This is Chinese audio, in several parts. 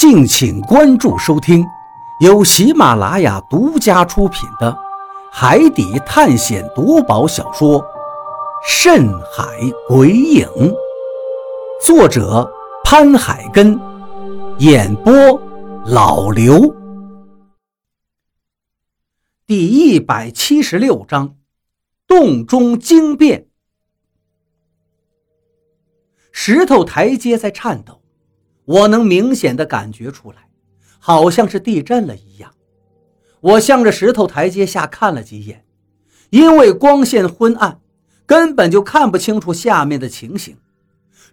敬请关注收听，由喜马拉雅独家出品的《海底探险夺宝小说》《深海鬼影》，作者潘海根，演播老刘。第一百七十六章，洞中惊变。石头台阶在颤抖。我能明显的感觉出来，好像是地震了一样。我向着石头台阶下看了几眼，因为光线昏暗，根本就看不清楚下面的情形，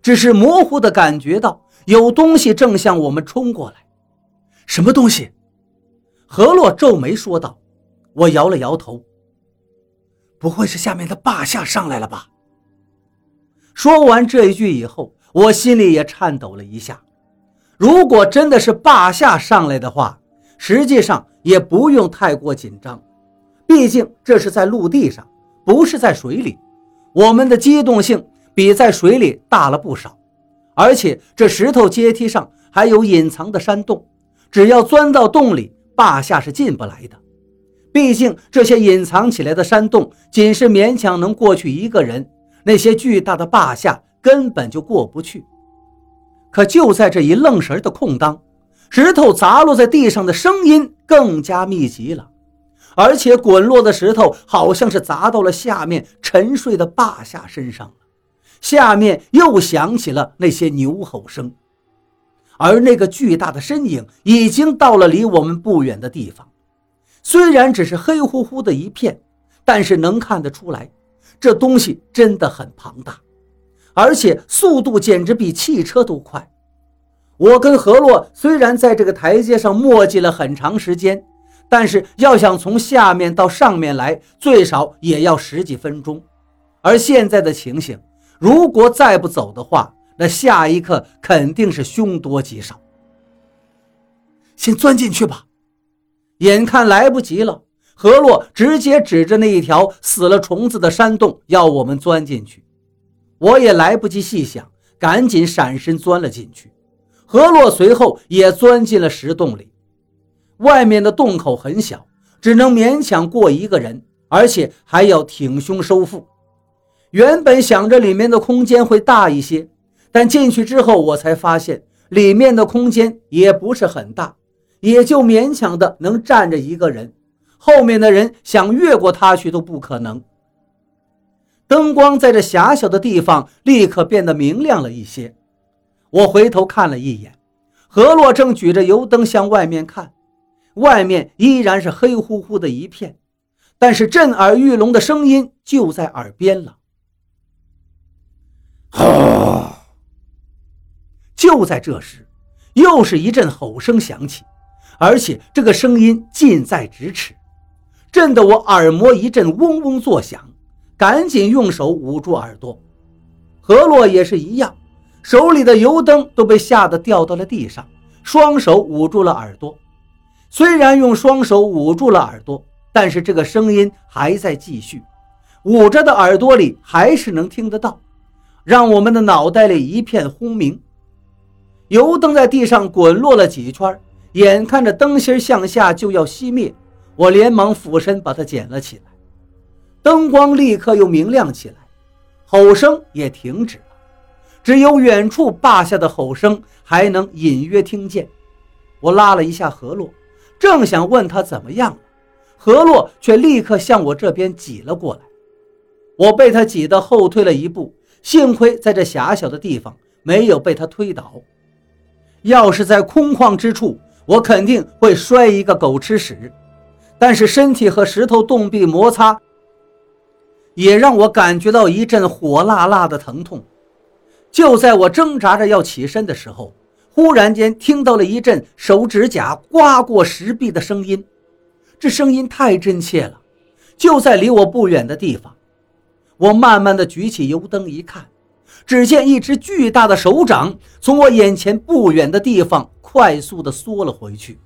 只是模糊的感觉到有东西正向我们冲过来。什么东西？何洛皱眉说道。我摇了摇头，不会是下面的霸下上来了吧？说完这一句以后，我心里也颤抖了一下。如果真的是霸下上来的话，实际上也不用太过紧张，毕竟这是在陆地上，不是在水里，我们的机动性比在水里大了不少。而且这石头阶梯上还有隐藏的山洞，只要钻到洞里，霸下是进不来的。毕竟这些隐藏起来的山洞，仅是勉强能过去一个人，那些巨大的霸下根本就过不去。可就在这一愣神的空当，石头砸落在地上的声音更加密集了，而且滚落的石头好像是砸到了下面沉睡的霸下身上。下面又响起了那些牛吼声，而那个巨大的身影已经到了离我们不远的地方。虽然只是黑乎乎的一片，但是能看得出来，这东西真的很庞大。而且速度简直比汽车都快。我跟何洛虽然在这个台阶上磨叽了很长时间，但是要想从下面到上面来，最少也要十几分钟。而现在的情形，如果再不走的话，那下一刻肯定是凶多吉少。先钻进去吧，眼看来不及了，何洛直接指着那一条死了虫子的山洞，要我们钻进去。我也来不及细想，赶紧闪身钻了进去。何洛随后也钻进了石洞里。外面的洞口很小，只能勉强过一个人，而且还要挺胸收腹。原本想着里面的空间会大一些，但进去之后，我才发现里面的空间也不是很大，也就勉强的能站着一个人。后面的人想越过他去都不可能。灯光在这狭小的地方立刻变得明亮了一些。我回头看了一眼，何洛正举着油灯向外面看，外面依然是黑乎乎的一片，但是震耳欲聋的声音就在耳边了。吼！就在这时，又是一阵吼声响起，而且这个声音近在咫尺，震得我耳膜一阵嗡嗡作响。赶紧用手捂住耳朵，何洛也是一样，手里的油灯都被吓得掉到了地上，双手捂住了耳朵。虽然用双手捂住了耳朵，但是这个声音还在继续，捂着的耳朵里还是能听得到，让我们的脑袋里一片轰鸣。油灯在地上滚落了几圈，眼看着灯芯向下就要熄灭，我连忙俯身把它捡了起来。灯光立刻又明亮起来，吼声也停止了，只有远处坝下的吼声还能隐约听见。我拉了一下何洛，正想问他怎么样了，何洛却立刻向我这边挤了过来。我被他挤得后退了一步，幸亏在这狭小的地方没有被他推倒。要是在空旷之处，我肯定会摔一个狗吃屎。但是身体和石头洞壁摩擦。也让我感觉到一阵火辣辣的疼痛。就在我挣扎着要起身的时候，忽然间听到了一阵手指甲刮过石壁的声音，这声音太真切了。就在离我不远的地方，我慢慢的举起油灯一看，只见一只巨大的手掌从我眼前不远的地方快速的缩了回去。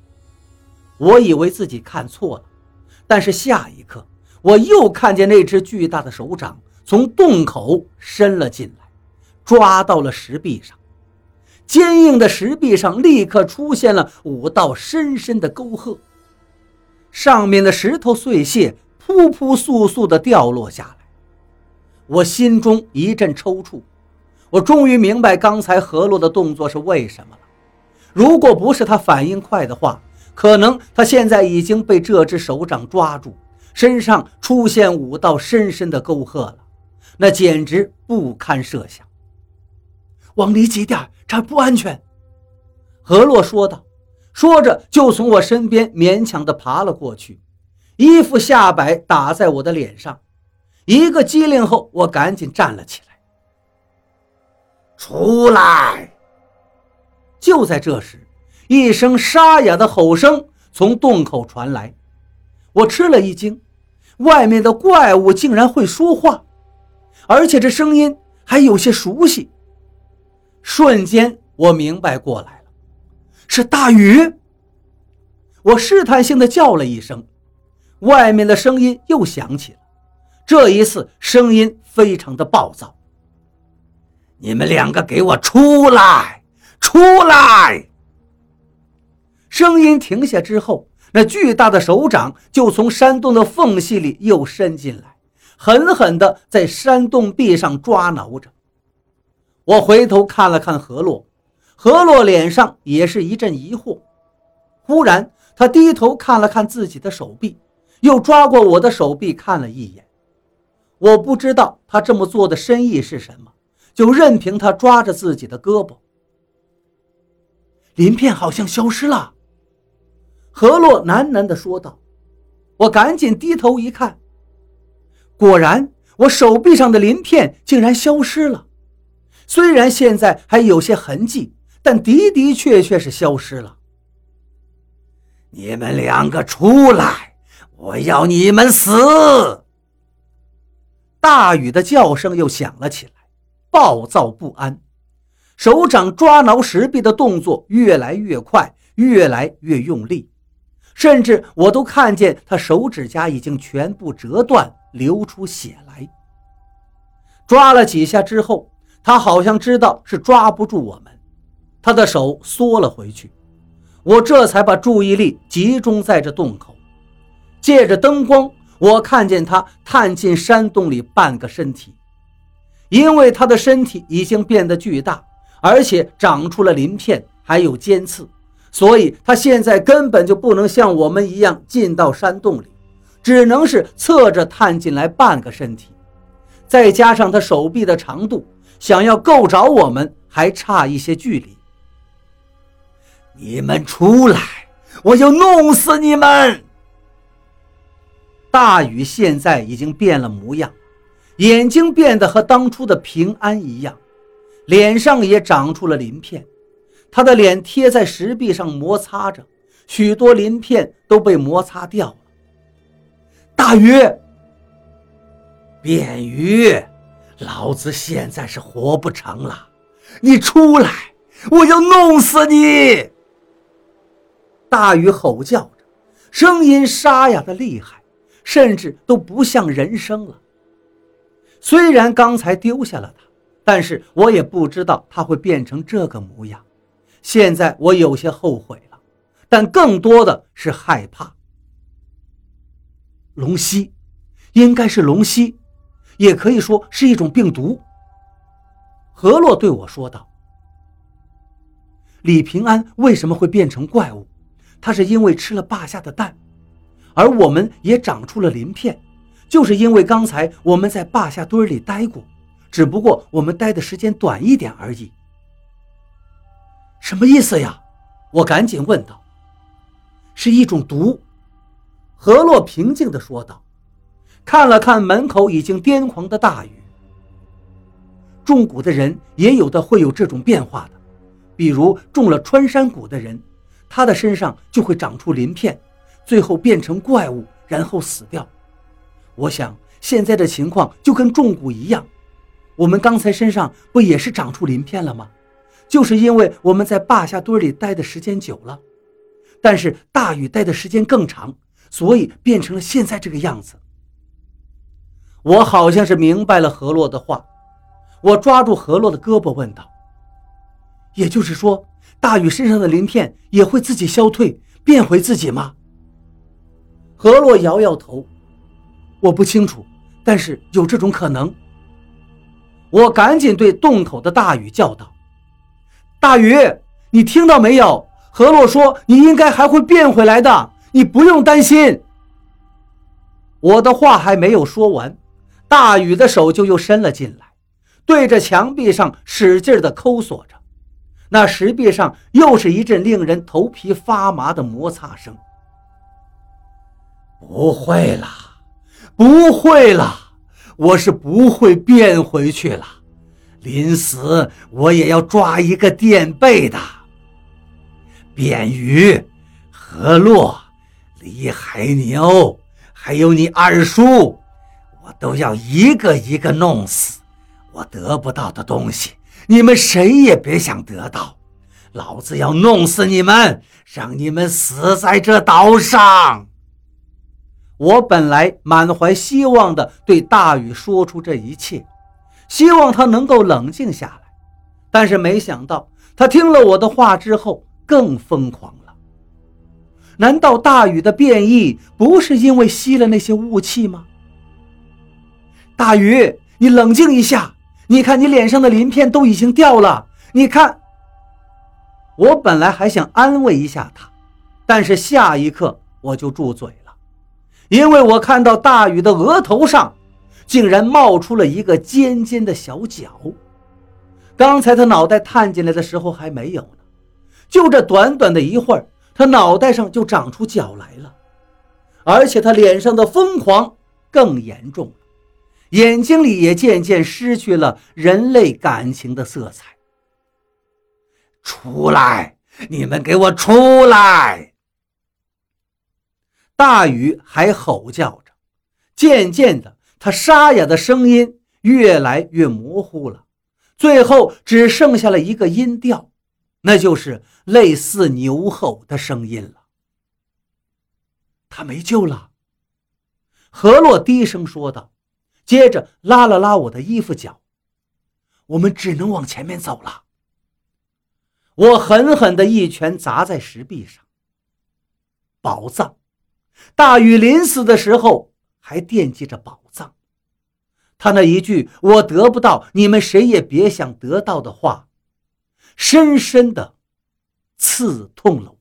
我以为自己看错了，但是下一刻。我又看见那只巨大的手掌从洞口伸了进来，抓到了石壁上。坚硬的石壁上立刻出现了五道深深的沟壑，上面的石头碎屑扑扑簌簌地掉落下来。我心中一阵抽搐，我终于明白刚才何洛的动作是为什么了。如果不是他反应快的话，可能他现在已经被这只手掌抓住，身上出现五道深深的沟壑了，那简直不堪设想。往里挤点，这儿不安全。”何洛说道，说着就从我身边勉强地爬了过去，衣服下摆打在我的脸上。一个机灵后，我赶紧站了起来。出来！就在这时，一声沙哑的吼声从洞口传来，我吃了一惊，外面的怪物竟然会说话，而且这声音还有些熟悉。瞬间，我明白过来了，是大禹。我试探性的叫了一声，外面的声音又响起了。这一次，声音非常的暴躁。你们两个给我出来！出来！声音停下之后，那巨大的手掌就从山洞的缝隙里又伸进来，狠狠地在山洞壁上抓挠着。我回头看了看何洛，何洛脸上也是一阵疑惑。忽然，他低头看了看自己的手臂，又抓过我的手臂看了一眼。我不知道他这么做的深意是什么，就任凭他抓着自己的胳膊。鳞片好像消失了，何洛喃喃地说道。我赶紧低头一看，果然，我手臂上的鳞片竟然消失了。虽然现在还有些痕迹，但的的确确是消失了。你们两个出来，我要你们死！大禹的叫声又响了起来，暴躁不安，手掌抓挠石壁的动作越来越快，越来越用力，甚至我都看见他手指甲已经全部折断，流出血来。抓了几下之后，他好像知道是抓不住我们，他的手缩了回去。我这才把注意力集中在这洞口，借着灯光。我看见他探进山洞里半个身体，因为他的身体已经变得巨大，而且长出了鳞片，还有尖刺，所以他现在根本就不能像我们一样进到山洞里，只能是侧着探进来半个身体。再加上他手臂的长度，想要够着我们还差一些距离。你们出来，我就弄死你们！大禹现在已经变了模样，眼睛变得和当初的平安一样，脸上也长出了鳞片。他的脸贴在石壁上摩擦着，许多鳞片都被摩擦掉了。大鱼，扁鱼，老子现在是活不成了，你出来，我要弄死你！大鱼吼叫着，声音沙哑的厉害。甚至都不像人声了。虽然刚才丢下了他，但是我也不知道他会变成这个模样。现在我有些后悔了，但更多的是害怕。龙息，应该是龙息，也可以说是一种病毒。何洛对我说道：“李平安为什么会变成怪物？他是因为吃了霸下的蛋。”而我们也长出了鳞片，就是因为刚才我们在霸下堆里待过，只不过我们待的时间短一点而已。什么意思呀？我赶紧问道。是一种毒，何洛平静地说道，看了看门口已经癫狂的大雨。中蛊的人也有的会有这种变化的，比如中了穿山蛊的人，他的身上就会长出鳞片。最后变成怪物，然后死掉。我想现在的情况就跟中蛊一样，我们刚才身上不也是长出鳞片了吗？就是因为我们在坝下堆里待的时间久了，但是大禹待的时间更长，所以变成了现在这个样子。我好像是明白了何洛的话，我抓住何洛的胳膊问道：“也就是说，大禹身上的鳞片也会自己消退，变回自己吗？何洛摇摇头，我不清楚，但是有这种可能。我赶紧对洞口的大禹叫道：“大禹，你听到没有？何洛说你应该还会变回来的，你不用担心。”我的话还没有说完，大禹的手就又伸了进来，对着墙壁上使劲的抠索着。那石壁上又是一阵令人头皮发麻的摩擦声。不会了，不会了，我是不会变回去了。临死我也要抓一个垫背的。卞鱼、何洛、李海牛，还有你二叔，我都要一个一个弄死。我得不到的东西。你们谁也别想得到，老子要弄死你们，让你们死在这岛上。我本来满怀希望的对大禹说出这一切，希望他能够冷静下来，但是没想到他听了我的话之后更疯狂了。难道大禹的变异不是因为吸了那些雾气吗？大禹，你冷静一下。你看，你脸上的鳞片都已经掉了。你看，我本来还想安慰一下他，但是下一刻我就住嘴了，因为我看到大禹的额头上竟然冒出了一个尖尖的小角。刚才他脑袋探进来的时候还没有呢，就这短短的一会儿，他脑袋上就长出角来了，而且他脸上的疯狂更严重了。眼睛里也渐渐失去了人类感情的色彩。出来！你们给我出来！大禹还吼叫着，渐渐的，他沙哑的声音越来越模糊了，最后只剩下了一个音调，那就是类似牛吼的声音了。他没救了，何洛低声说道。接着拉了拉我的衣服角，我们只能往前面走了。我狠狠的一拳砸在石壁上。宝藏，大禹临死的时候还惦记着宝，他那一句“我得不到，你们谁也别想得到”的话，深深的刺痛了我。